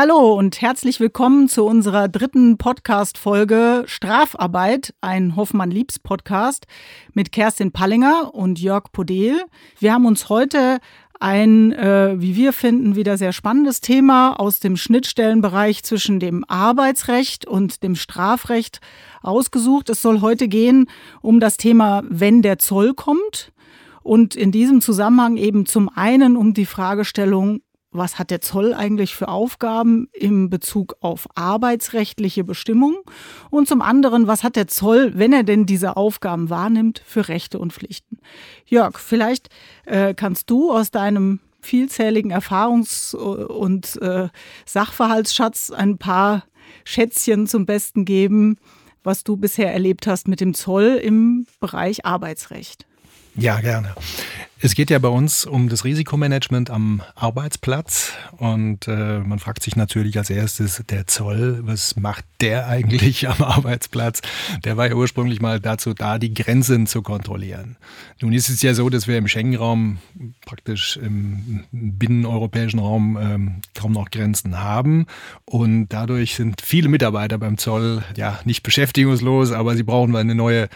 Hallo und herzlich willkommen zu unserer dritten Podcast-Folge Strafarbeit, ein Hoffmann-Liebs-Podcast mit Kerstin Pallinger und Jörg Podel. Wir haben uns heute ein, äh, wie wir finden, wieder sehr spannendes Thema aus dem Schnittstellenbereich zwischen dem Arbeitsrecht und dem Strafrecht ausgesucht. Es soll heute gehen um das Thema, wenn der Zoll kommt. Und in diesem Zusammenhang eben zum einen um die Fragestellung, was hat der Zoll eigentlich für Aufgaben im Bezug auf arbeitsrechtliche Bestimmungen und zum anderen, was hat der Zoll, wenn er denn diese Aufgaben wahrnimmt, für Rechte und Pflichten. Jörg, vielleicht äh, kannst du aus deinem vielzähligen Erfahrungs- und äh, Sachverhaltsschatz ein paar Schätzchen zum Besten geben, was du bisher erlebt hast mit dem Zoll im Bereich Arbeitsrecht. Ja, gerne. Es geht ja bei uns um das Risikomanagement am Arbeitsplatz und äh, man fragt sich natürlich als erstes, der Zoll, was macht der eigentlich am Arbeitsplatz? Der war ja ursprünglich mal dazu da, die Grenzen zu kontrollieren. Nun ist es ja so, dass wir im Schengen-Raum praktisch im binneneuropäischen Raum ähm, kaum noch Grenzen haben und dadurch sind viele Mitarbeiter beim Zoll ja nicht beschäftigungslos, aber sie brauchen eine neue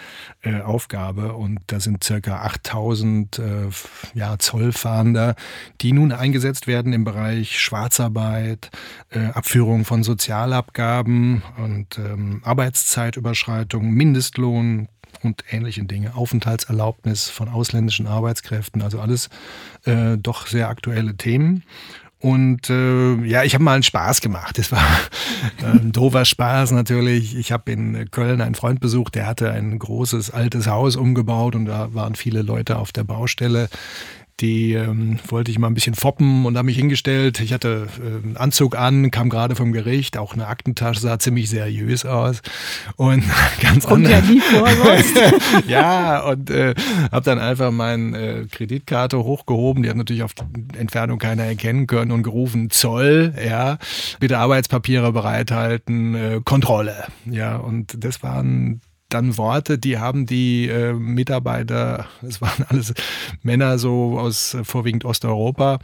äh, Aufgabe und da sind circa 8000 äh, ja, Zollfahnder, die nun eingesetzt werden im Bereich Schwarzarbeit, äh, Abführung von Sozialabgaben und ähm, Arbeitszeitüberschreitung, Mindestlohn, und ähnlichen Dinge, Aufenthaltserlaubnis von ausländischen Arbeitskräften, also alles äh, doch sehr aktuelle Themen. Und äh, ja, ich habe mal einen Spaß gemacht. Das war ein doofer Spaß natürlich. Ich habe in Köln einen Freund besucht, der hatte ein großes altes Haus umgebaut und da waren viele Leute auf der Baustelle die ähm, wollte ich mal ein bisschen foppen und habe mich hingestellt. Ich hatte äh, einen Anzug an, kam gerade vom Gericht, auch eine Aktentasche sah ziemlich seriös aus und ganz Kommt ja nie vor Ja, und äh, habe dann einfach meine äh, Kreditkarte hochgehoben. Die hat natürlich auf Entfernung keiner erkennen können und gerufen Zoll, ja, bitte Arbeitspapiere bereithalten, äh, Kontrolle, ja. Und das waren dann Worte, die haben die äh, Mitarbeiter, es waren alles Männer so aus äh, vorwiegend Osteuropa,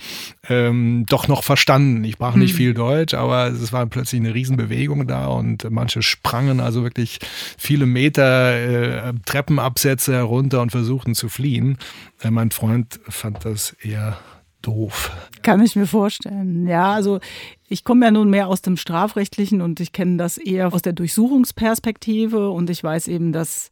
ähm, doch noch verstanden. Ich sprach nicht hm. viel Deutsch, aber es war plötzlich eine Riesenbewegung da und manche sprangen also wirklich viele Meter äh, Treppenabsätze herunter und versuchten zu fliehen. Äh, mein Freund fand das eher doof. Kann ich mir vorstellen. Ja, also ich komme ja nun mehr aus dem Strafrechtlichen und ich kenne das eher aus der Durchsuchungsperspektive und ich weiß eben, dass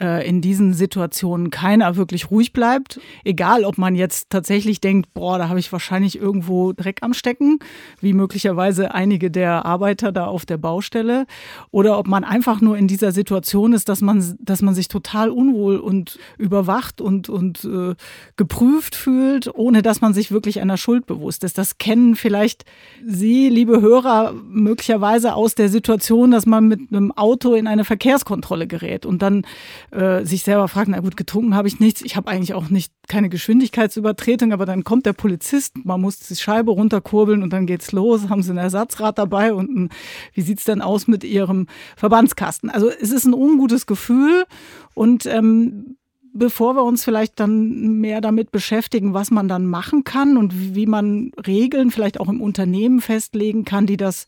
äh, in diesen Situationen keiner wirklich ruhig bleibt. Egal, ob man jetzt tatsächlich denkt, boah, da habe ich wahrscheinlich irgendwo Dreck am Stecken, wie möglicherweise einige der Arbeiter da auf der Baustelle, oder ob man einfach nur in dieser Situation ist, dass man, dass man sich total unwohl und überwacht und, und äh, geprüft fühlt, ohne dass man sich wirklich einer Schuld bewusst ist. Das kennen vielleicht Sie, liebe Hörer, möglicherweise aus der Situation, dass man mit einem Auto in eine Verkehrskontrolle gerät und dann äh, sich selber fragt, na gut, getrunken habe ich nichts, ich habe eigentlich auch nicht keine Geschwindigkeitsübertretung, aber dann kommt der Polizist, man muss die Scheibe runterkurbeln und dann geht's los, haben sie ein Ersatzrad dabei und ein, wie sieht's denn aus mit ihrem Verbandskasten? Also es ist ein ungutes Gefühl und ähm, bevor wir uns vielleicht dann mehr damit beschäftigen, was man dann machen kann und wie man Regeln vielleicht auch im Unternehmen festlegen kann, die das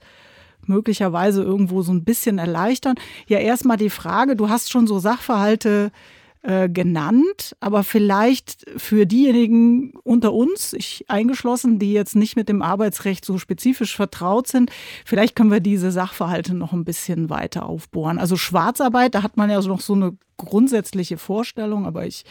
möglicherweise irgendwo so ein bisschen erleichtern. Ja, erstmal die Frage, du hast schon so Sachverhalte äh, genannt, aber vielleicht für diejenigen unter uns, ich eingeschlossen, die jetzt nicht mit dem Arbeitsrecht so spezifisch vertraut sind, vielleicht können wir diese Sachverhalte noch ein bisschen weiter aufbohren. Also Schwarzarbeit, da hat man ja noch so eine grundsätzliche Vorstellung, aber ich,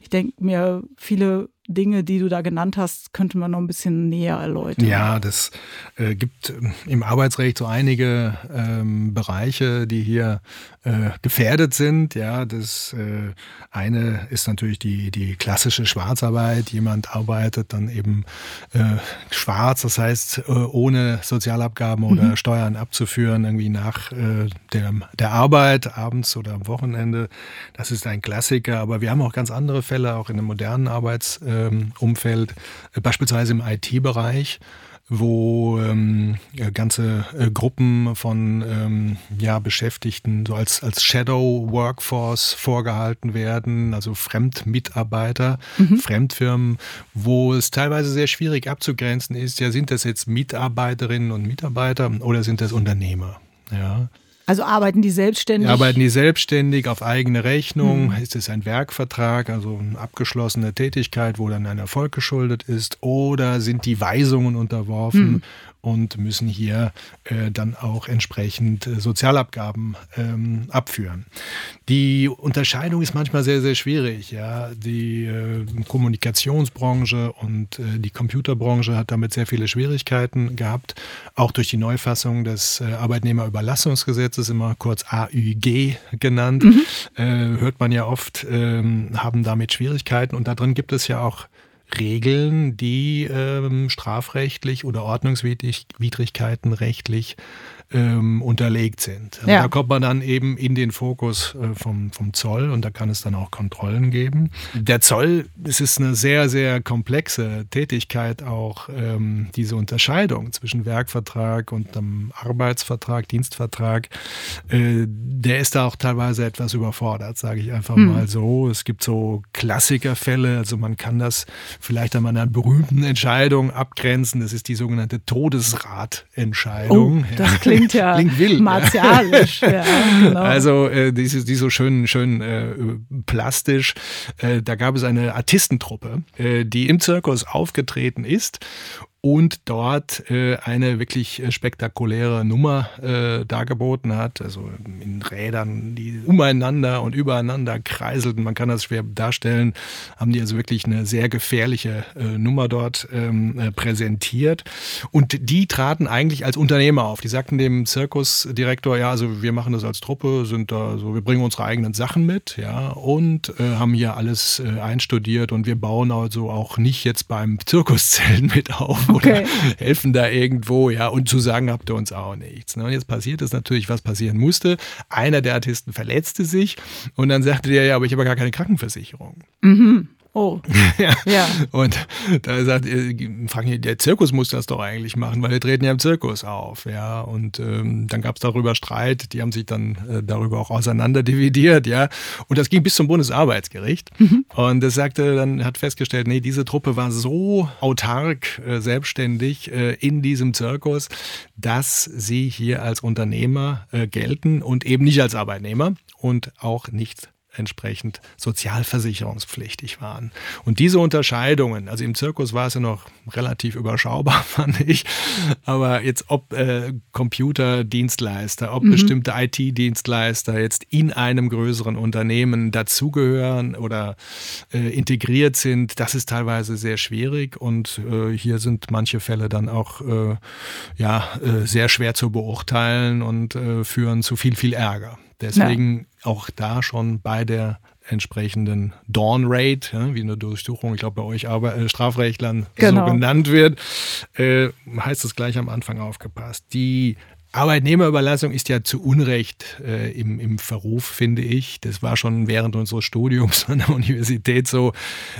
ich denke mir, viele Dinge, die du da genannt hast, könnte man noch ein bisschen näher erläutern. Ja, das äh, gibt ähm, im Arbeitsrecht so einige ähm, Bereiche, die hier äh, gefährdet sind. Ja, das äh, eine ist natürlich die, die klassische Schwarzarbeit. Jemand arbeitet dann eben äh, schwarz, das heißt äh, ohne Sozialabgaben oder mhm. Steuern abzuführen, irgendwie nach äh, der, der Arbeit, abends oder am Wochenende. Das ist ein Klassiker, aber wir haben auch ganz andere Fälle, auch in der modernen Arbeits- Arbeitsumfeld, äh, beispielsweise im IT-Bereich wo ähm, ganze äh, Gruppen von ähm, ja, Beschäftigten so als, als Shadow Workforce vorgehalten werden, also Fremdmitarbeiter, mhm. Fremdfirmen, wo es teilweise sehr schwierig abzugrenzen ist, ja, sind das jetzt Mitarbeiterinnen und Mitarbeiter oder sind das Unternehmer? Ja. Also arbeiten die selbstständig? Arbeiten die selbstständig auf eigene Rechnung? Hm. Ist es ein Werkvertrag, also eine abgeschlossene Tätigkeit, wo dann ein Erfolg geschuldet ist? Oder sind die Weisungen unterworfen hm und müssen hier äh, dann auch entsprechend äh, Sozialabgaben ähm, abführen. Die Unterscheidung ist manchmal sehr, sehr schwierig. Ja. Die äh, Kommunikationsbranche und äh, die Computerbranche hat damit sehr viele Schwierigkeiten gehabt, auch durch die Neufassung des äh, Arbeitnehmerüberlassungsgesetzes, immer kurz AÜG genannt, mhm. Äh, hört man ja oft, ähm, haben damit Schwierigkeiten und da drin gibt es ja auch Regeln, die ähm, strafrechtlich oder Ordnungswidrigkeiten rechtlich ähm, unterlegt sind. Ja. Da kommt man dann eben in den Fokus äh, vom, vom Zoll und da kann es dann auch Kontrollen geben. Der Zoll, es ist eine sehr, sehr komplexe Tätigkeit, auch ähm, diese Unterscheidung zwischen Werkvertrag und einem Arbeitsvertrag, Dienstvertrag, äh, der ist da auch teilweise etwas überfordert, sage ich einfach hm. mal so. Es gibt so Klassikerfälle, also man kann das vielleicht an einer berühmten Entscheidung abgrenzen. Das ist die sogenannte Todesratentscheidung. Oh, das klingt klingt ja klingt wild, martialisch. Ja. genau. Also äh, die, die so schön, schön äh, plastisch. Äh, da gab es eine Artistentruppe, äh, die im Zirkus aufgetreten ist und dort äh, eine wirklich äh, spektakuläre Nummer äh, dargeboten hat. Also in Rädern, die umeinander und übereinander kreiselten. Man kann das schwer darstellen. Haben die also wirklich eine sehr gefährliche äh, Nummer dort ähm, äh, präsentiert. Und die traten eigentlich als Unternehmer auf. Die sagten dem Zirkusdirektor, ja, also wir machen das als Truppe, sind da so, wir bringen unsere eigenen Sachen mit, ja, und äh, haben hier alles äh, einstudiert und wir bauen also auch nicht jetzt beim Zirkuszellen mit auf okay. oder helfen da irgendwo, ja, und zu sagen habt ihr uns auch nichts. Ne? Und jetzt passiert es natürlich, was passieren musste. Einer der Artisten verletzte sich und dann sagte der, ja, aber ich habe gar keine Krankenversicherung. Mhm. Oh. ja. ja. Und da sagt Frank, der Zirkus muss das doch eigentlich machen, weil wir treten ja im Zirkus auf. Ja. Und ähm, dann gab es darüber Streit, die haben sich dann äh, darüber auch auseinanderdividiert, ja. Und das ging bis zum Bundesarbeitsgericht. Mhm. Und das sagte, dann hat festgestellt, nee, diese Truppe war so autark, äh, selbstständig äh, in diesem Zirkus, dass sie hier als Unternehmer äh, gelten und eben nicht als Arbeitnehmer und auch nicht entsprechend sozialversicherungspflichtig waren. Und diese Unterscheidungen, also im Zirkus war es ja noch relativ überschaubar, fand ich, aber jetzt ob äh, Computerdienstleister, ob mhm. bestimmte IT-Dienstleister jetzt in einem größeren Unternehmen dazugehören oder äh, integriert sind, das ist teilweise sehr schwierig und äh, hier sind manche Fälle dann auch äh, ja, äh, sehr schwer zu beurteilen und äh, führen zu viel, viel Ärger. Deswegen. Auch da schon bei der entsprechenden Dawn Rate, ja, wie eine Durchsuchung, ich glaube bei euch aber äh, Strafrechtlern genau. so genannt wird, äh, heißt es gleich am Anfang aufgepasst. Die Arbeitnehmerüberlassung ist ja zu Unrecht äh, im, im Verruf, finde ich. Das war schon während unseres Studiums an der Universität so,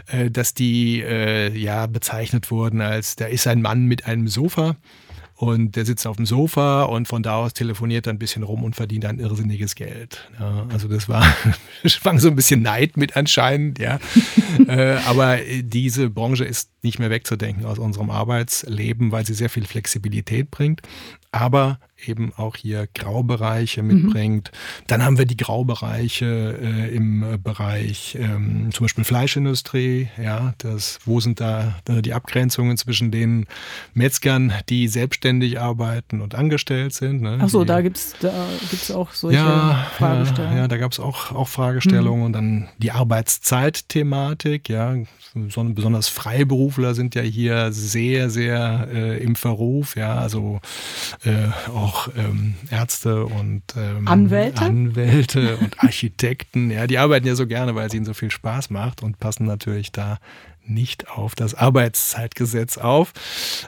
äh, dass die äh, ja bezeichnet wurden als, da ist ein Mann mit einem Sofa und der sitzt auf dem Sofa und von da aus telefoniert er ein bisschen rum und verdient ein irrsinniges Geld. Ja, also das war, schwang so ein bisschen Neid mit anscheinend, ja. äh, aber diese Branche ist nicht mehr wegzudenken aus unserem Arbeitsleben, weil sie sehr viel Flexibilität bringt aber eben auch hier Graubereiche mhm. mitbringt. Mhm. Dann haben wir die Graubereiche äh, im Bereich ähm, zum Beispiel Fleischindustrie. Ja, das, wo sind da die Abgrenzungen zwischen den Metzgern, die selbstständig arbeiten und angestellt sind? Ne? Ach so, die, da gibt es da gibt's auch solche ja, Fragestellungen. Ja, ja da gab es auch, auch Fragestellungen mhm. und dann die Arbeitszeit-Thematik. Ja, besonders Freiberufler sind ja hier sehr, sehr äh, im Verruf. Ja, also äh, auch ähm, Ärzte und ähm, Anwälte? Anwälte und Architekten. Ja, die arbeiten ja so gerne, weil es ihnen so viel Spaß macht und passen natürlich da nicht auf das Arbeitszeitgesetz auf.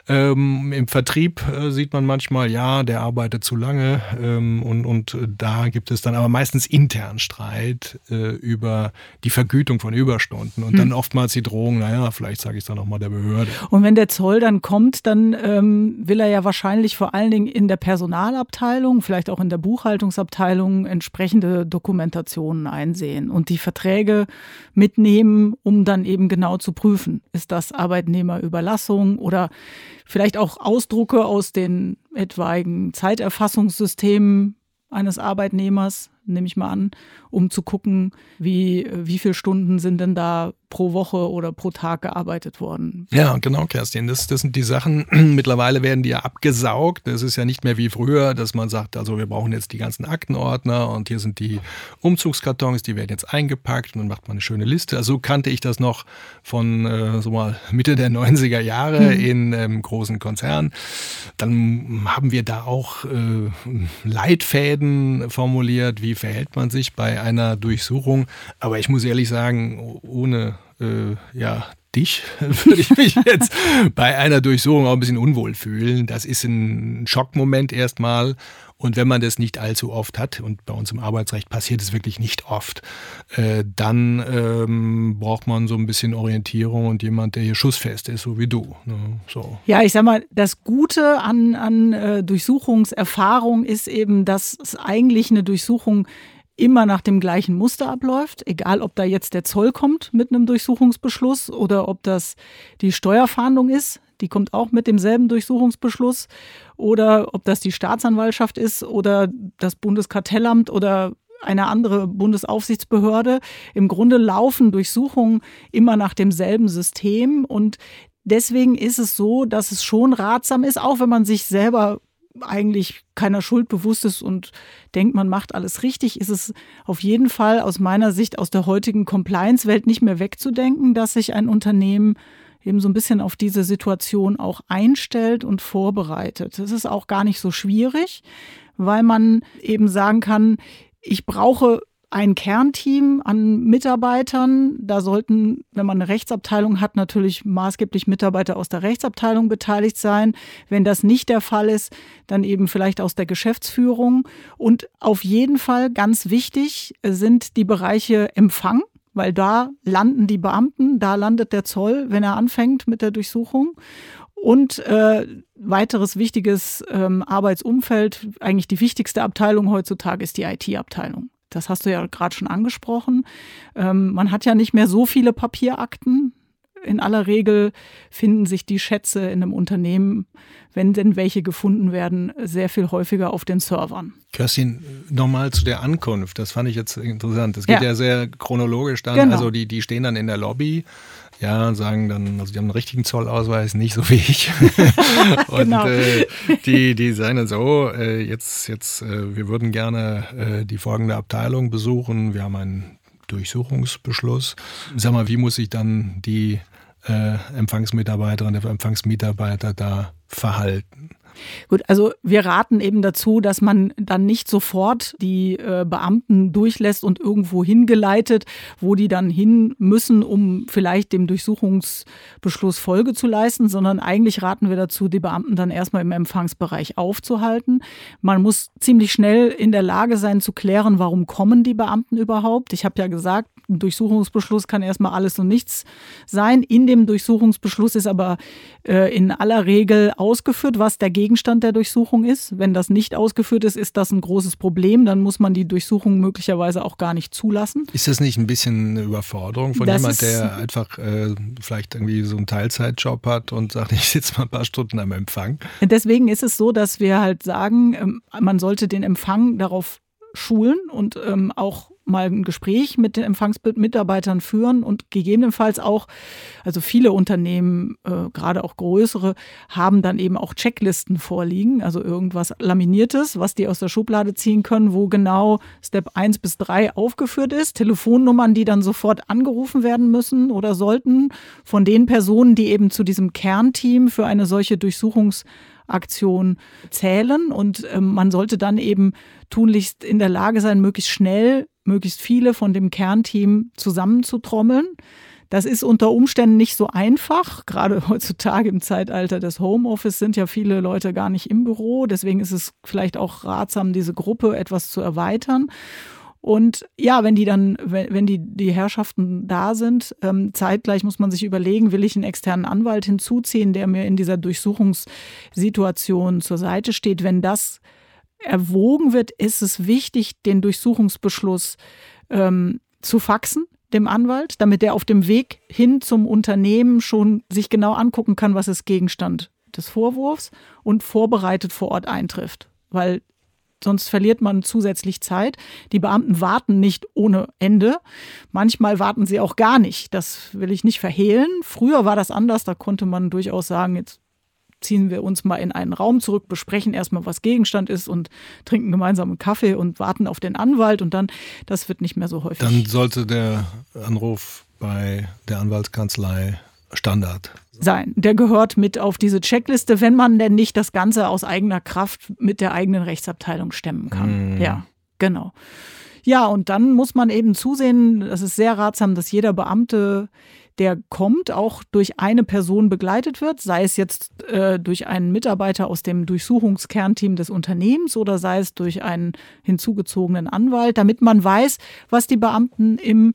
Ähm, Im Vertrieb äh, sieht man manchmal, ja, der arbeitet zu lange ähm, und, und da gibt es dann aber meistens intern Streit äh, über die Vergütung von Überstunden und hm. dann oftmals die Drohung, naja, vielleicht sage ich es dann nochmal der Behörde. Und wenn der Zoll dann kommt, dann ähm, will er ja wahrscheinlich vor allen Dingen in der Personalabteilung, vielleicht auch in der Buchhaltungsabteilung entsprechende Dokumentationen einsehen und die Verträge mitnehmen, um dann eben genau zu prüfen, prüfen. Ist das Arbeitnehmerüberlassung oder vielleicht auch Ausdrucke aus den etwaigen Zeiterfassungssystemen eines Arbeitnehmers, nehme ich mal an, um zu gucken, wie, wie viele Stunden sind denn da pro Woche oder pro Tag gearbeitet worden. Ja, genau, Kerstin. Das, das sind die Sachen. Mittlerweile werden die ja abgesaugt. Das ist ja nicht mehr wie früher, dass man sagt, also wir brauchen jetzt die ganzen Aktenordner und hier sind die Umzugskartons, die werden jetzt eingepackt und dann macht man eine schöne Liste. Also so kannte ich das noch von äh, so mal Mitte der 90er Jahre mhm. in ähm, großen Konzernen. Dann haben wir da auch äh, Leitfäden formuliert, wie verhält man sich bei einer Durchsuchung. Aber ich muss ehrlich sagen, ohne äh, ja, dich würde ich mich jetzt bei einer Durchsuchung auch ein bisschen unwohl fühlen. Das ist ein Schockmoment erstmal. Und wenn man das nicht allzu oft hat, und bei uns im Arbeitsrecht passiert es wirklich nicht oft, äh, dann ähm, braucht man so ein bisschen Orientierung und jemand, der hier schussfest ist, so wie du. Ne? So. Ja, ich sag mal, das Gute an, an äh, Durchsuchungserfahrung ist eben, dass es eigentlich eine Durchsuchung immer nach dem gleichen Muster abläuft, egal ob da jetzt der Zoll kommt mit einem Durchsuchungsbeschluss oder ob das die Steuerfahndung ist, die kommt auch mit demselben Durchsuchungsbeschluss, oder ob das die Staatsanwaltschaft ist oder das Bundeskartellamt oder eine andere Bundesaufsichtsbehörde. Im Grunde laufen Durchsuchungen immer nach demselben System und deswegen ist es so, dass es schon ratsam ist, auch wenn man sich selber eigentlich keiner Schuld bewusst ist und denkt, man macht alles richtig, ist es auf jeden Fall aus meiner Sicht aus der heutigen Compliance-Welt nicht mehr wegzudenken, dass sich ein Unternehmen eben so ein bisschen auf diese Situation auch einstellt und vorbereitet. Das ist auch gar nicht so schwierig, weil man eben sagen kann, ich brauche ein Kernteam an Mitarbeitern. Da sollten, wenn man eine Rechtsabteilung hat, natürlich maßgeblich Mitarbeiter aus der Rechtsabteilung beteiligt sein. Wenn das nicht der Fall ist, dann eben vielleicht aus der Geschäftsführung. Und auf jeden Fall ganz wichtig sind die Bereiche Empfang, weil da landen die Beamten, da landet der Zoll, wenn er anfängt mit der Durchsuchung. Und äh, weiteres wichtiges ähm, Arbeitsumfeld, eigentlich die wichtigste Abteilung heutzutage ist die IT-Abteilung. Das hast du ja gerade schon angesprochen. Ähm, man hat ja nicht mehr so viele Papierakten. In aller Regel finden sich die Schätze in einem Unternehmen, wenn denn welche gefunden werden, sehr viel häufiger auf den Servern. Kerstin, nochmal zu der Ankunft. Das fand ich jetzt interessant. Das geht ja, ja sehr chronologisch dann. Genau. Also die, die stehen dann in der Lobby ja, sagen dann, also die haben einen richtigen Zollausweis, nicht so wie ich. und genau. äh, die, die sagen dann so, äh, jetzt, jetzt, äh, wir würden gerne äh, die folgende Abteilung besuchen. Wir haben einen Durchsuchungsbeschluss. Sag mal, wie muss sich dann die äh, Empfangsmitarbeiterin, der Empfangsmitarbeiter da verhalten? Gut, also wir raten eben dazu, dass man dann nicht sofort die äh, Beamten durchlässt und irgendwo hingeleitet, wo die dann hin müssen, um vielleicht dem Durchsuchungsbeschluss Folge zu leisten, sondern eigentlich raten wir dazu, die Beamten dann erstmal im Empfangsbereich aufzuhalten. Man muss ziemlich schnell in der Lage sein zu klären, warum kommen die Beamten überhaupt. Ich habe ja gesagt, ein Durchsuchungsbeschluss kann erstmal alles und nichts sein. In dem Durchsuchungsbeschluss ist aber äh, in aller Regel ausgeführt, was der Gegenstand der Durchsuchung ist. Wenn das nicht ausgeführt ist, ist das ein großes Problem. Dann muss man die Durchsuchung möglicherweise auch gar nicht zulassen. Ist das nicht ein bisschen eine Überforderung von das jemand, der einfach äh, vielleicht irgendwie so einen Teilzeitjob hat und sagt, ich sitze mal ein paar Stunden am Empfang? Deswegen ist es so, dass wir halt sagen, ähm, man sollte den Empfang darauf schulen und ähm, auch mal ein Gespräch mit den Empfangsmitarbeitern führen und gegebenenfalls auch, also viele Unternehmen, äh, gerade auch größere, haben dann eben auch Checklisten vorliegen, also irgendwas Laminiertes, was die aus der Schublade ziehen können, wo genau Step 1 bis 3 aufgeführt ist, Telefonnummern, die dann sofort angerufen werden müssen oder sollten von den Personen, die eben zu diesem Kernteam für eine solche Durchsuchungs Aktion zählen. Und ähm, man sollte dann eben tunlichst in der Lage sein, möglichst schnell möglichst viele von dem Kernteam zusammenzutrommeln. Das ist unter Umständen nicht so einfach. Gerade heutzutage im Zeitalter des Homeoffice sind ja viele Leute gar nicht im Büro. Deswegen ist es vielleicht auch ratsam, diese Gruppe etwas zu erweitern. Und ja, wenn die dann, wenn, die, die Herrschaften da sind, ähm, zeitgleich muss man sich überlegen, will ich einen externen Anwalt hinzuziehen, der mir in dieser Durchsuchungssituation zur Seite steht. Wenn das erwogen wird, ist es wichtig, den Durchsuchungsbeschluss ähm, zu faxen dem Anwalt, damit er auf dem Weg hin zum Unternehmen schon sich genau angucken kann, was ist Gegenstand des Vorwurfs und vorbereitet vor Ort eintrifft. Weil sonst verliert man zusätzlich Zeit. Die Beamten warten nicht ohne Ende. Manchmal warten sie auch gar nicht. Das will ich nicht verhehlen. Früher war das anders. Da konnte man durchaus sagen, jetzt ziehen wir uns mal in einen Raum zurück, besprechen erstmal, was Gegenstand ist und trinken gemeinsam einen Kaffee und warten auf den Anwalt und dann, das wird nicht mehr so häufig. Dann sollte der Anruf bei der Anwaltskanzlei Standard sein. Der gehört mit auf diese Checkliste, wenn man denn nicht das Ganze aus eigener Kraft mit der eigenen Rechtsabteilung stemmen kann. Mhm. Ja, genau. Ja, und dann muss man eben zusehen, das ist sehr ratsam, dass jeder Beamte, der kommt, auch durch eine Person begleitet wird, sei es jetzt äh, durch einen Mitarbeiter aus dem Durchsuchungskernteam des Unternehmens oder sei es durch einen hinzugezogenen Anwalt, damit man weiß, was die Beamten im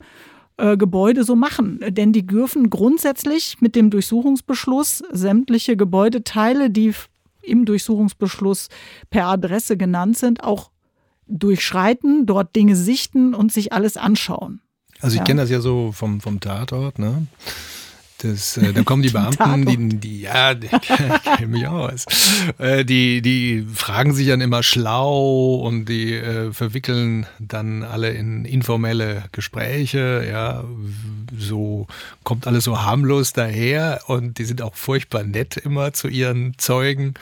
äh, Gebäude so machen. Denn die dürfen grundsätzlich mit dem Durchsuchungsbeschluss sämtliche Gebäudeteile, die im Durchsuchungsbeschluss per Adresse genannt sind, auch durchschreiten, dort Dinge sichten und sich alles anschauen. Also ich ja. kenne das ja so vom, vom Tatort, ne? Das, äh, da kommen die Beamten, die, die ja, die kennen mich aus. Äh, die, die fragen sich dann immer schlau und die äh, verwickeln dann alle in informelle Gespräche. Ja, so kommt alles so harmlos daher und die sind auch furchtbar nett immer zu ihren Zeugen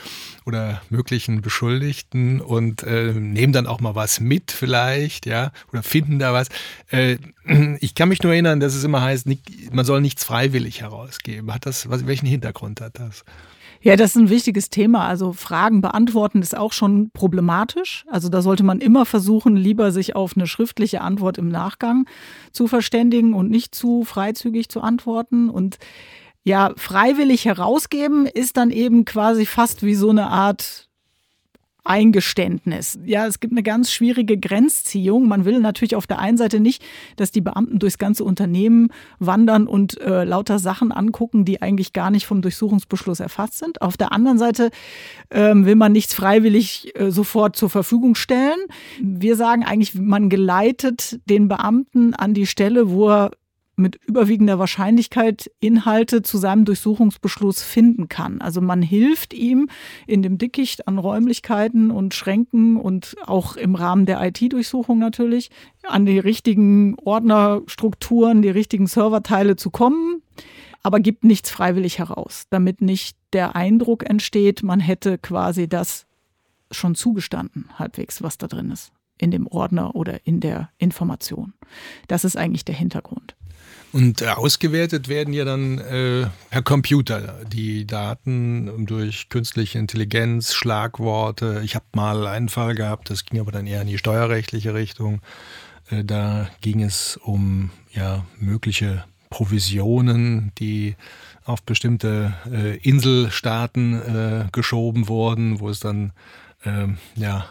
oder möglichen Beschuldigten und äh, nehmen dann auch mal was mit vielleicht, ja, oder finden da was. Äh, ich kann mich nur erinnern, dass es immer heißt, man soll nichts freiwillig herausgeben. Hat das, was, welchen Hintergrund hat das? Ja, das ist ein wichtiges Thema. Also Fragen beantworten ist auch schon problematisch. Also da sollte man immer versuchen, lieber sich auf eine schriftliche Antwort im Nachgang zu verständigen und nicht zu freizügig zu antworten. Und ja, freiwillig herausgeben ist dann eben quasi fast wie so eine Art Eingeständnis. Ja, es gibt eine ganz schwierige Grenzziehung. Man will natürlich auf der einen Seite nicht, dass die Beamten durchs ganze Unternehmen wandern und äh, lauter Sachen angucken, die eigentlich gar nicht vom Durchsuchungsbeschluss erfasst sind. Auf der anderen Seite ähm, will man nichts freiwillig äh, sofort zur Verfügung stellen. Wir sagen eigentlich, man geleitet den Beamten an die Stelle, wo er mit überwiegender Wahrscheinlichkeit Inhalte zu seinem Durchsuchungsbeschluss finden kann. Also man hilft ihm in dem Dickicht an Räumlichkeiten und Schränken und auch im Rahmen der IT-Durchsuchung natürlich an die richtigen Ordnerstrukturen, die richtigen Serverteile zu kommen, aber gibt nichts freiwillig heraus, damit nicht der Eindruck entsteht, man hätte quasi das schon zugestanden, halbwegs, was da drin ist in dem Ordner oder in der Information. Das ist eigentlich der Hintergrund. Und ausgewertet werden ja dann äh, per Computer die Daten durch künstliche Intelligenz, Schlagworte. Ich habe mal einen Fall gehabt, das ging aber dann eher in die steuerrechtliche Richtung. Äh, da ging es um ja, mögliche Provisionen, die auf bestimmte äh, Inselstaaten äh, geschoben wurden, wo es dann ähm, ja,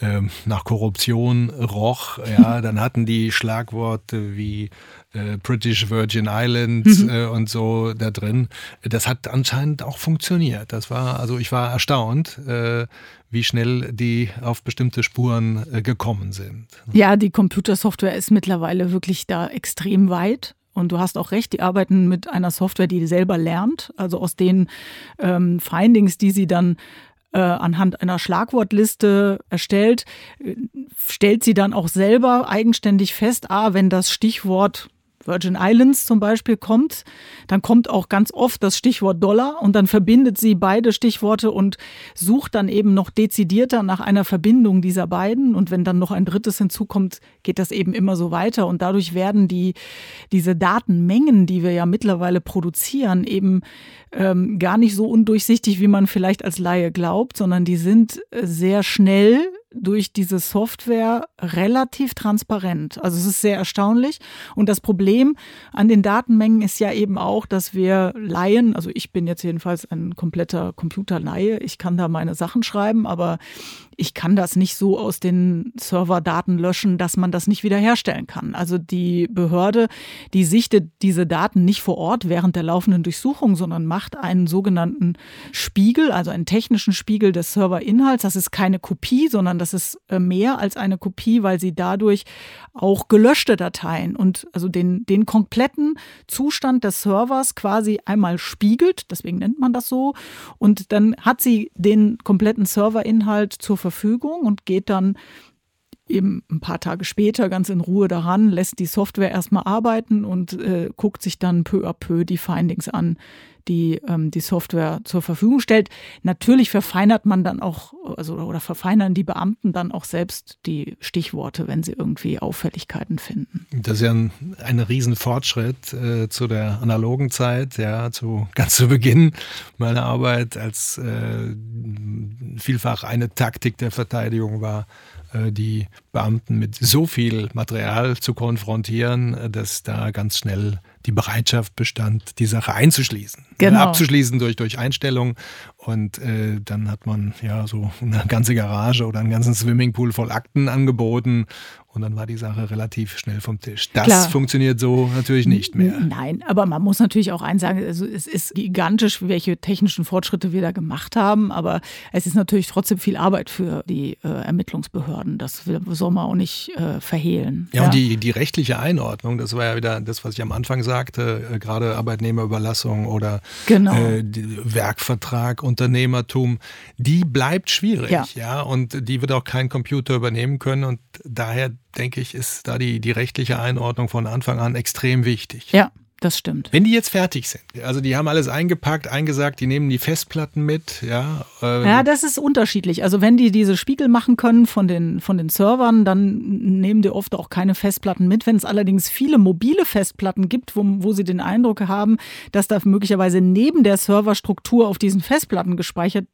ähm, nach Korruption roch. Ja, dann hatten die Schlagworte wie äh, British Virgin Islands mhm. äh, und so da drin. Das hat anscheinend auch funktioniert. Das war, also ich war erstaunt, äh, wie schnell die auf bestimmte Spuren äh, gekommen sind. Ja, die Computersoftware ist mittlerweile wirklich da extrem weit. Und du hast auch recht, die arbeiten mit einer Software, die selber lernt. Also aus den ähm, Findings, die sie dann äh, anhand einer Schlagwortliste erstellt, stellt sie dann auch selber eigenständig fest, ah, wenn das Stichwort Virgin Islands zum Beispiel kommt, dann kommt auch ganz oft das Stichwort Dollar und dann verbindet sie beide Stichworte und sucht dann eben noch dezidierter nach einer Verbindung dieser beiden. Und wenn dann noch ein drittes hinzukommt, geht das eben immer so weiter. Und dadurch werden die, diese Datenmengen, die wir ja mittlerweile produzieren, eben ähm, gar nicht so undurchsichtig, wie man vielleicht als Laie glaubt, sondern die sind äh, sehr schnell durch diese Software relativ transparent. Also es ist sehr erstaunlich. Und das Problem an den Datenmengen ist ja eben auch, dass wir Laien, also ich bin jetzt jedenfalls ein kompletter Computerlaie, ich kann da meine Sachen schreiben, aber ich kann das nicht so aus den Serverdaten löschen, dass man das nicht wiederherstellen kann. Also die Behörde, die sichtet diese Daten nicht vor Ort während der laufenden Durchsuchung, sondern macht einen sogenannten Spiegel, also einen technischen Spiegel des Serverinhalts. Das ist keine Kopie, sondern das ist äh, mehr als eine Kopie, weil sie dadurch auch gelöschte Dateien und also den, den kompletten Zustand des Servers quasi einmal spiegelt, deswegen nennt man das so. Und dann hat sie den kompletten Serverinhalt zur Verfügung und geht dann eben ein paar Tage später ganz in Ruhe daran, lässt die Software erstmal arbeiten und äh, guckt sich dann peu à peu die Findings an, die ähm, die Software zur Verfügung stellt. Natürlich verfeinert man dann auch, also oder verfeinern die Beamten dann auch selbst die Stichworte, wenn sie irgendwie Auffälligkeiten finden. Das ist ja ein, ein Riesenfortschritt äh, zu der analogen Zeit, ja, zu ganz zu Beginn meiner Arbeit, als äh, vielfach eine Taktik der Verteidigung war, die Beamten mit so viel Material zu konfrontieren, äh, dass da ganz schnell die Bereitschaft bestand, die Sache einzuschließen. Genau. Abzuschließen durch, durch Einstellung. Und äh, dann hat man ja so eine ganze Garage oder einen ganzen Swimmingpool voll Akten angeboten und dann war die Sache relativ schnell vom Tisch. Das Klar. funktioniert so natürlich nicht mehr. Nein, aber man muss natürlich auch eins sagen, also es ist gigantisch, welche technischen Fortschritte wir da gemacht haben, aber es ist natürlich trotzdem viel Arbeit für die äh, Ermittlungsbehörden. Das soll man auch nicht äh, verhehlen. Ja, ja, und die, die rechtliche Einordnung, das war ja wieder das, was ich am Anfang sagte, äh, gerade Arbeitnehmerüberlassung oder genau. äh, Werkvertrag, Unternehmertum, die bleibt schwierig. Ja. ja, und die wird auch kein Computer übernehmen können und daher denke ich, ist da die, die rechtliche Einordnung von Anfang an extrem wichtig. Ja, das stimmt. Wenn die jetzt fertig sind, also die haben alles eingepackt, eingesagt, die nehmen die Festplatten mit, ja. Äh ja, das ist unterschiedlich. Also wenn die diese Spiegel machen können von den, von den Servern, dann nehmen die oft auch keine Festplatten mit. Wenn es allerdings viele mobile Festplatten gibt, wo, wo sie den Eindruck haben, dass da möglicherweise neben der Serverstruktur auf diesen Festplatten gespeichert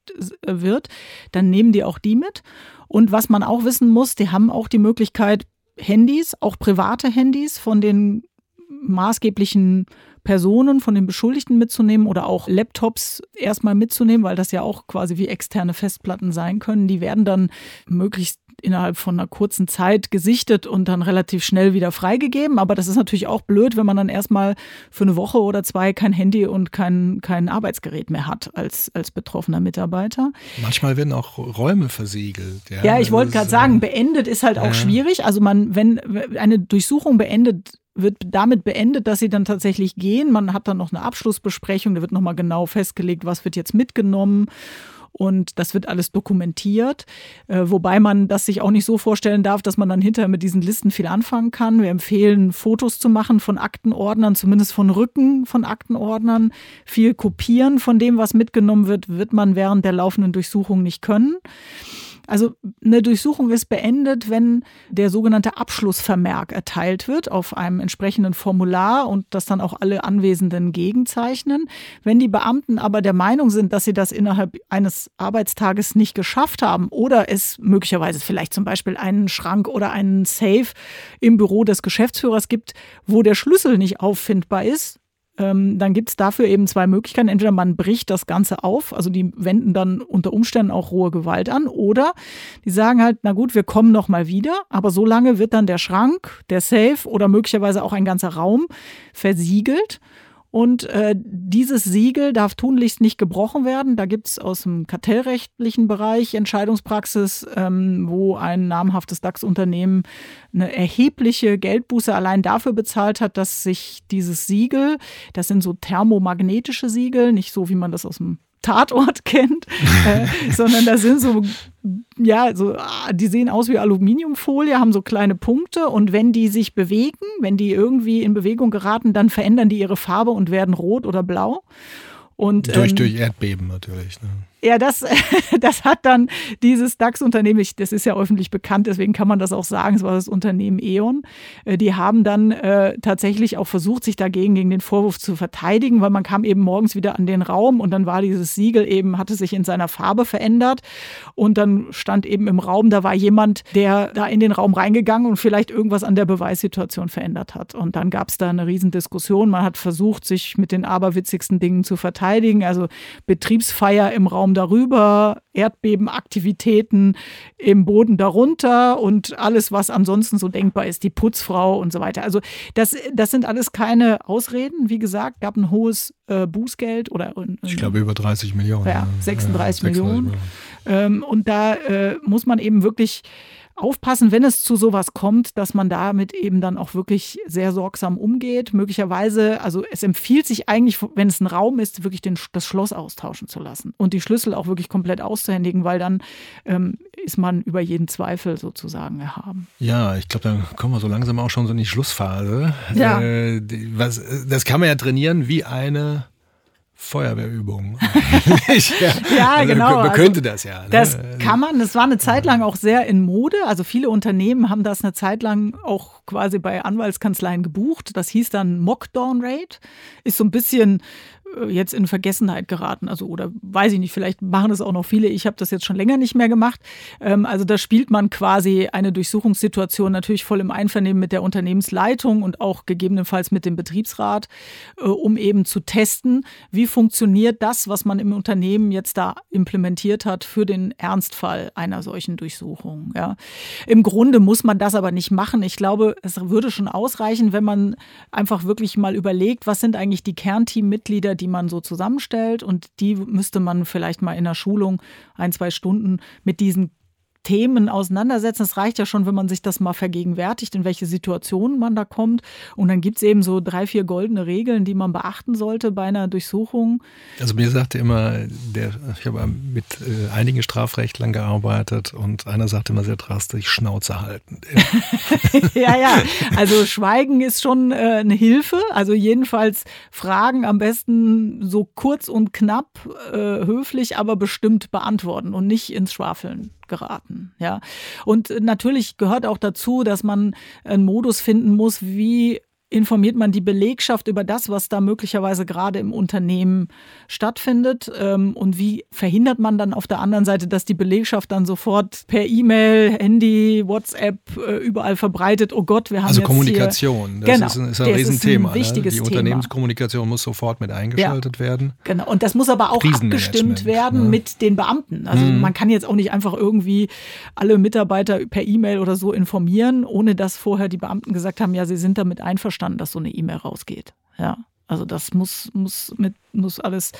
äh, wird, dann nehmen die auch die mit. Und was man auch wissen muss, die haben auch die Möglichkeit, Handys, auch private Handys von den maßgeblichen Personen, von den Beschuldigten mitzunehmen oder auch Laptops erstmal mitzunehmen, weil das ja auch quasi wie externe Festplatten sein können. Die werden dann möglichst innerhalb von einer kurzen Zeit gesichtet und dann relativ schnell wieder freigegeben. Aber das ist natürlich auch blöd, wenn man dann erstmal für eine Woche oder zwei kein Handy und kein, kein Arbeitsgerät mehr hat als, als betroffener Mitarbeiter. Manchmal werden auch Räume versiegelt. Ja, ja ich wollte gerade sagen, äh, beendet ist halt auch schwierig. Also man, wenn eine Durchsuchung beendet wird damit beendet, dass sie dann tatsächlich gehen. Man hat dann noch eine Abschlussbesprechung, da wird nochmal genau festgelegt, was wird jetzt mitgenommen und das wird alles dokumentiert, äh, wobei man das sich auch nicht so vorstellen darf, dass man dann hinterher mit diesen Listen viel anfangen kann. Wir empfehlen, Fotos zu machen von Aktenordnern, zumindest von Rücken von Aktenordnern. Viel kopieren von dem, was mitgenommen wird, wird man während der laufenden Durchsuchung nicht können. Also eine Durchsuchung ist beendet, wenn der sogenannte Abschlussvermerk erteilt wird auf einem entsprechenden Formular und das dann auch alle Anwesenden gegenzeichnen. Wenn die Beamten aber der Meinung sind, dass sie das innerhalb eines Arbeitstages nicht geschafft haben oder es möglicherweise vielleicht zum Beispiel einen Schrank oder einen Safe im Büro des Geschäftsführers gibt, wo der Schlüssel nicht auffindbar ist, ähm, dann gibt es dafür eben zwei Möglichkeiten. Entweder man bricht das Ganze auf, also die wenden dann unter Umständen auch rohe Gewalt an, oder die sagen halt, na gut, wir kommen noch mal wieder, aber so lange wird dann der Schrank, der Safe oder möglicherweise auch ein ganzer Raum versiegelt und äh, dieses Siegel darf tunlichst nicht gebrochen werden. Da gibt es aus dem kartellrechtlichen Bereich Entscheidungspraxis, ähm, wo ein namhaftes DAX-Unternehmen eine erhebliche Geldbuße allein dafür bezahlt hat, dass sich dieses Siegel, das sind so thermomagnetische Siegel, nicht so wie man das aus dem Tatort kennt, äh, sondern da sind so, ja, so, ah, die sehen aus wie Aluminiumfolie, haben so kleine Punkte und wenn die sich bewegen, wenn die irgendwie in Bewegung geraten, dann verändern die ihre Farbe und werden rot oder blau. Und, durch, ähm, durch Erdbeben natürlich. Ne? Ja, das, das hat dann dieses DAX-Unternehmen, das ist ja öffentlich bekannt, deswegen kann man das auch sagen, es war das Unternehmen E.ON. Äh, die haben dann äh, tatsächlich auch versucht, sich dagegen gegen den Vorwurf zu verteidigen, weil man kam eben morgens wieder an den Raum und dann war dieses Siegel eben, hatte sich in seiner Farbe verändert und dann stand eben im Raum, da war jemand, der da in den Raum reingegangen und vielleicht irgendwas an der Beweissituation verändert hat. Und dann gab es da eine Riesendiskussion. Man hat versucht, sich mit den aberwitzigsten Dingen zu verteidigen, also Betriebsfeier im Raum darüber, Erdbebenaktivitäten im Boden darunter und alles, was ansonsten so denkbar ist, die Putzfrau und so weiter. Also das, das sind alles keine Ausreden. Wie gesagt, gab ein hohes äh, Bußgeld oder äh, ich glaube über 30 Millionen. Ja, 36 ja, Millionen. Millionen. Ähm, und da äh, muss man eben wirklich aufpassen, wenn es zu sowas kommt, dass man damit eben dann auch wirklich sehr sorgsam umgeht. Möglicherweise, also es empfiehlt sich eigentlich, wenn es ein Raum ist, wirklich den, das Schloss austauschen zu lassen und die Schlüssel auch wirklich komplett auszuhändigen, weil dann ähm, ist man über jeden Zweifel sozusagen erhaben. Ja, ich glaube, dann kommen wir so langsam auch schon so in die Schlussphase. Ja. Äh, was, das kann man ja trainieren wie eine Feuerwehrübung. ja, ja also genau. Man könnte also, das ja. Ne? Das kann man. Das war eine Zeit lang auch sehr in Mode. Also viele Unternehmen haben das eine Zeit lang auch quasi bei Anwaltskanzleien gebucht. Das hieß dann Mockdown Rate. Ist so ein bisschen jetzt in Vergessenheit geraten. Also, oder weiß ich nicht, vielleicht machen es auch noch viele. Ich habe das jetzt schon länger nicht mehr gemacht. Ähm, also, da spielt man quasi eine Durchsuchungssituation natürlich voll im Einvernehmen mit der Unternehmensleitung und auch gegebenenfalls mit dem Betriebsrat, äh, um eben zu testen, wie funktioniert das, was man im Unternehmen jetzt da implementiert hat für den Ernstfall einer solchen Durchsuchung. Ja. Im Grunde muss man das aber nicht machen. Ich glaube, es würde schon ausreichen, wenn man einfach wirklich mal überlegt, was sind eigentlich die Kernteammitglieder, die man so zusammenstellt und die müsste man vielleicht mal in der Schulung ein, zwei Stunden mit diesen Themen auseinandersetzen. Es reicht ja schon, wenn man sich das mal vergegenwärtigt, in welche Situationen man da kommt. Und dann gibt es eben so drei, vier goldene Regeln, die man beachten sollte bei einer Durchsuchung. Also mir sagte immer, der, ich habe mit äh, einigen Strafrechtlern gearbeitet und einer sagte immer sehr drastisch, Schnauze halten. ja, ja. Also Schweigen ist schon äh, eine Hilfe. Also jedenfalls Fragen am besten so kurz und knapp, äh, höflich, aber bestimmt beantworten und nicht ins Schwafeln geraten. Ja. Und natürlich gehört auch dazu, dass man einen Modus finden muss, wie informiert man die Belegschaft über das, was da möglicherweise gerade im Unternehmen stattfindet? Ähm, und wie verhindert man dann auf der anderen Seite, dass die Belegschaft dann sofort per E-Mail, Handy, WhatsApp äh, überall verbreitet, oh Gott, wir haben also jetzt Kommunikation, das genau, ist ein, ist ein Riesenthema. Ein ne? wichtiges ne? Die Unternehmenskommunikation muss sofort mit eingeschaltet ja, werden. Genau, und das muss aber auch abgestimmt werden ne? mit den Beamten. Also mhm. man kann jetzt auch nicht einfach irgendwie alle Mitarbeiter per E-Mail oder so informieren, ohne dass vorher die Beamten gesagt haben, ja, sie sind damit einverstanden einverstanden, dass so eine E-Mail rausgeht. Ja. Also das muss, muss, mit, muss alles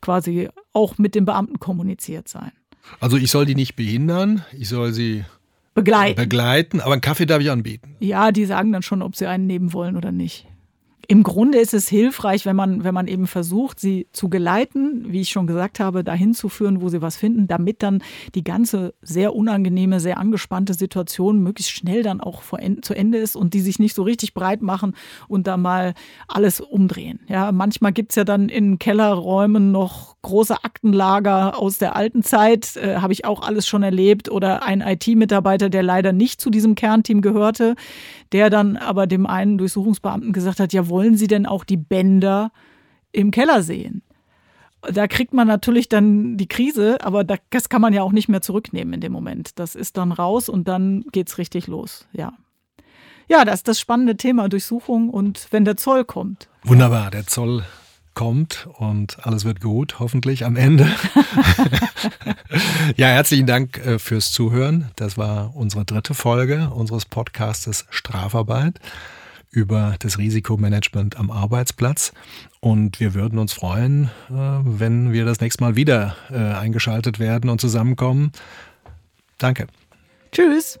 quasi auch mit den Beamten kommuniziert sein. Also ich soll die nicht behindern, ich soll sie begleiten. begleiten, aber einen Kaffee darf ich anbieten. Ja, die sagen dann schon, ob sie einen nehmen wollen oder nicht. Im Grunde ist es hilfreich, wenn man, wenn man eben versucht, sie zu geleiten, wie ich schon gesagt habe, dahin zu führen, wo sie was finden, damit dann die ganze sehr unangenehme, sehr angespannte Situation möglichst schnell dann auch zu Ende ist und die sich nicht so richtig breit machen und da mal alles umdrehen. Ja, manchmal gibt es ja dann in Kellerräumen noch große Aktenlager aus der alten Zeit, äh, habe ich auch alles schon erlebt, oder ein IT-Mitarbeiter, der leider nicht zu diesem Kernteam gehörte, der dann aber dem einen Durchsuchungsbeamten gesagt hat, ja, wollen Sie denn auch die Bänder im Keller sehen? Da kriegt man natürlich dann die Krise, aber das kann man ja auch nicht mehr zurücknehmen in dem Moment. Das ist dann raus und dann geht es richtig los, ja. Ja, das ist das spannende Thema Durchsuchung und wenn der Zoll kommt. Wunderbar, der Zoll kommt und alles wird gut, hoffentlich am Ende. ja, herzlichen Dank äh, fürs Zuhören. Das war unsere dritte Folge unseres Podcastes Strafarbeit über das Risikomanagement am Arbeitsplatz. Und wir würden uns freuen, äh, wenn wir das nächste Mal wieder äh, eingeschaltet werden und zusammenkommen. Danke. Tschüss.